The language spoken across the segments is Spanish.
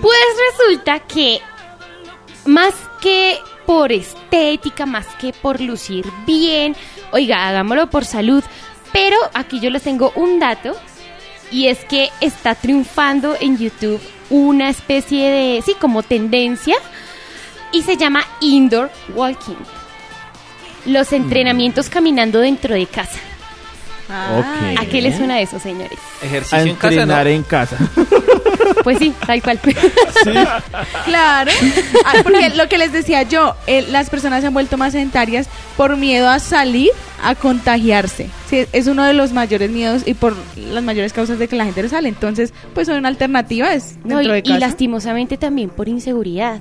Pues resulta que más que por estética, más que por lucir bien, oiga, hagámoslo por salud, pero aquí yo les tengo un dato y es que está triunfando en YouTube una especie de, sí, como tendencia y se llama indoor walking. Los entrenamientos caminando dentro de casa. Ok. ¿A qué les suena eso, señores? A Ejercicio en casa, ¿no? entrenar en casa. Pues sí, tal cual. Claro, Ah, porque lo que les decía yo, eh, las personas se han vuelto más sedentarias por miedo a salir a contagiarse. Sí, es uno de los mayores miedos y por las mayores causas de que la gente no sale. Entonces, pues una alternativa es No, y, de y casa. lastimosamente también por inseguridad.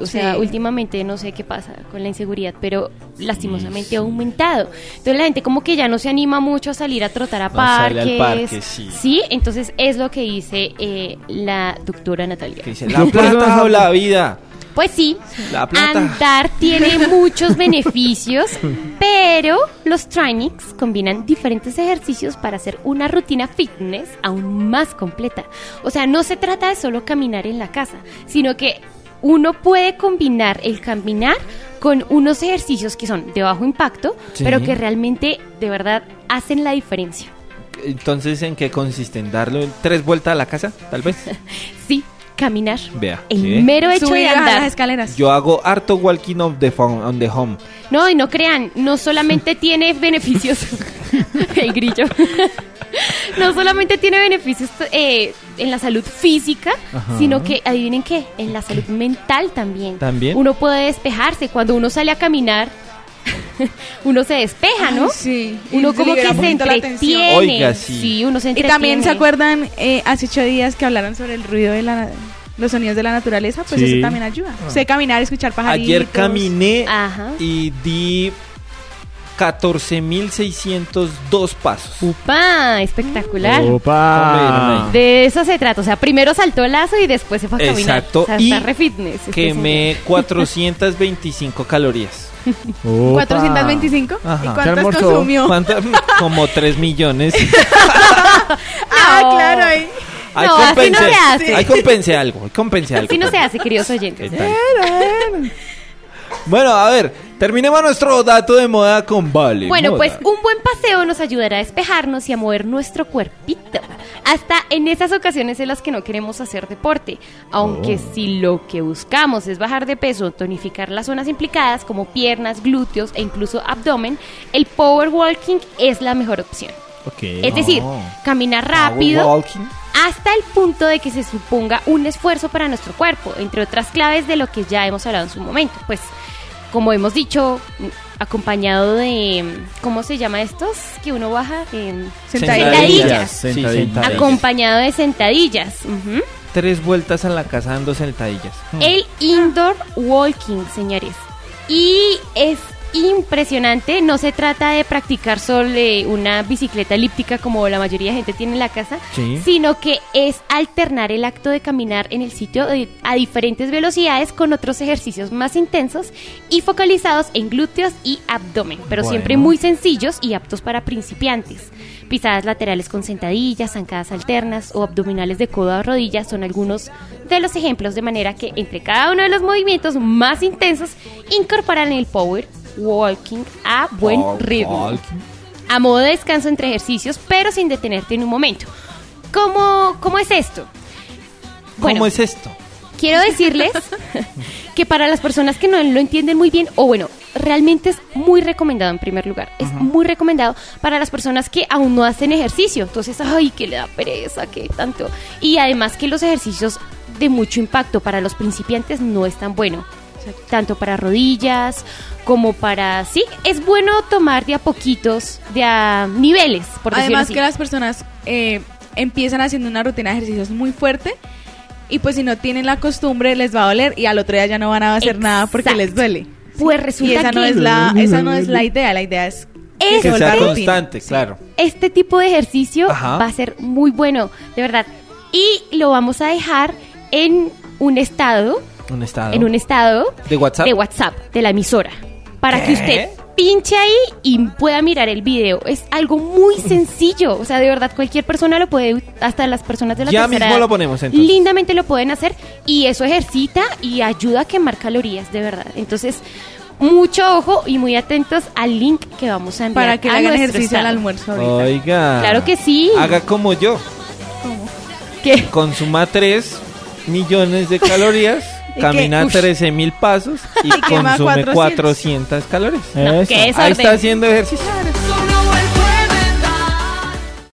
O sea, Sí. últimamente no sé qué pasa con la inseguridad, pero lastimosamente ha aumentado. Entonces la gente como que ya no se anima mucho a salir a trotar a No sale parques. al parque, sí. entonces es lo que dice eh, la doctora Natalia. Que dice, Yo la plata o la vida. Pues sí, La plata. andar tiene muchos beneficios, pero los trainings combinan diferentes ejercicios para hacer una rutina fitness aún más completa. O sea, no se trata de solo caminar en la casa, sino que uno puede combinar el caminar con unos ejercicios que son de bajo impacto, Sí. pero que realmente de verdad hacen la diferencia. Entonces, ¿en qué consiste? ¿En darle tres vueltas a la casa, tal vez? Sí, caminar. Vea, El mero hecho Subir de las andar. escaleras. Yo hago harto walking on the, phone, on the home. No, y no crean, no solamente tiene beneficios, el grillo, no solamente tiene beneficios eh, en la salud física, Ajá. sino que, adivinen qué, en la salud mental también. ¿También? Uno puede despejarse, cuando uno sale a caminar, uno se despeja, ¿no? Ay, sí. Y Uno como que se entretiene. Oiga, sí. uno se Y entretiene. también se acuerdan eh, hace ocho días que hablaron sobre el ruido de la los sonidos de la naturaleza, pues Sí. eso también ayuda. Usted caminar, escuchar pajaritos. Ayer caminé Ajá. y di 14.602 pasos. ¡Upa! Espectacular. Opa. De eso se trata, o sea, primero saltó el lazo y después se fue a caminar. Exacto, O sea, y está re fitness. este Quemé 425 calorías. Opa. 425. Ajá. ¿Y ¿Qué cuántas consumió? ¿Cuánto? Como 3 millones. Ah, No. claro, ahí. No, así no se hace. Ahí compensé algo, ahí compensé algo. Así no se hace, queridos oyentes. Bueno, a ver, terminemos nuestro dato de moda con Vale. Bueno, Moda. pues un buen paseo nos ayudará a despejarnos y a mover nuestro cuerpito. Hasta en esas ocasiones en las que no queremos hacer deporte. Aunque Oh. si lo que buscamos es bajar de peso, tonificar las zonas implicadas como piernas, glúteos e incluso abdomen, el power walking es la mejor opción. Ok. Es decir, Oh. caminar rápido hasta el punto de que se suponga un esfuerzo para nuestro cuerpo, entre otras claves de lo que ya hemos hablado en su momento. Pues, como hemos dicho, acompañado de, ¿cómo se llama estos? Que uno baja en Sentadillas. Sí, Sentadillas. sentadillas. acompañado de sentadillas. Tres vueltas a la casa dando sentadillas. El indoor walking, señores. Y es impresionante, no se trata de practicar sobre una bicicleta elíptica como la mayoría de gente tiene en la casa, Sí. sino que es alternar el acto de caminar en el sitio de- a diferentes velocidades con otros ejercicios más intensos y focalizados en glúteos y abdomen, pero Bueno. siempre muy sencillos y aptos para principiantes. Pisadas laterales con sentadillas, zancadas alternas o abdominales de codo a rodilla son algunos de los ejemplos, de manera que entre cada uno de los movimientos más intensos incorporan el power walking a buen ritmo. walking. A modo de descanso entre ejercicios, pero sin detenerte en un momento. ¿Cómo, cómo es esto? ¿Cómo Bueno, es esto? quiero decirles que para las personas que no lo entienden muy bien, o bueno, realmente es muy recomendado en primer lugar, es muy recomendado para las personas que aún no hacen ejercicio. Entonces, ay, que le da pereza, que tanto. Y además que los ejercicios de mucho impacto para los principiantes no es tan bueno. Tanto para rodillas como para... Sí, es bueno tomar de a poquitos, de a niveles, por decirlo Además así. que las personas eh, empiezan haciendo una rutina de ejercicios muy fuerte y pues si no tienen la costumbre les va a doler y al otro día ya no van a hacer nada porque les duele. Pues Y resulta esa no que es la esa no es la idea, la idea es Es Que se sea constante, claro. este tipo de ejercicio Ajá. va a ser muy bueno, de verdad. Y lo vamos a dejar en un estado, Un estado. en un estado ¿De WhatsApp? de WhatsApp de la emisora, para ¿Qué? que usted pinche ahí y pueda mirar el video. Es algo muy sencillo, o sea, de verdad cualquier persona lo puede, hasta las personas de la Ya tercera mismo edad, lo ponemos, entonces. Lindamente lo pueden hacer y eso ejercita y ayuda a quemar calorías, de verdad. Entonces, mucho ojo y muy atentos al link que vamos a enviar Para que a le hagan ejercicio al almuerzo ahorita. Oiga. Claro que sí. Haga como yo. ¿Qué? Consuma 3 millones de calorías, ¿Y camina qué? Ush. 13 mil pasos y, Y consume 400. 400 calorías. No, Eso. qué Ahí está haciendo ejercicio. Claro.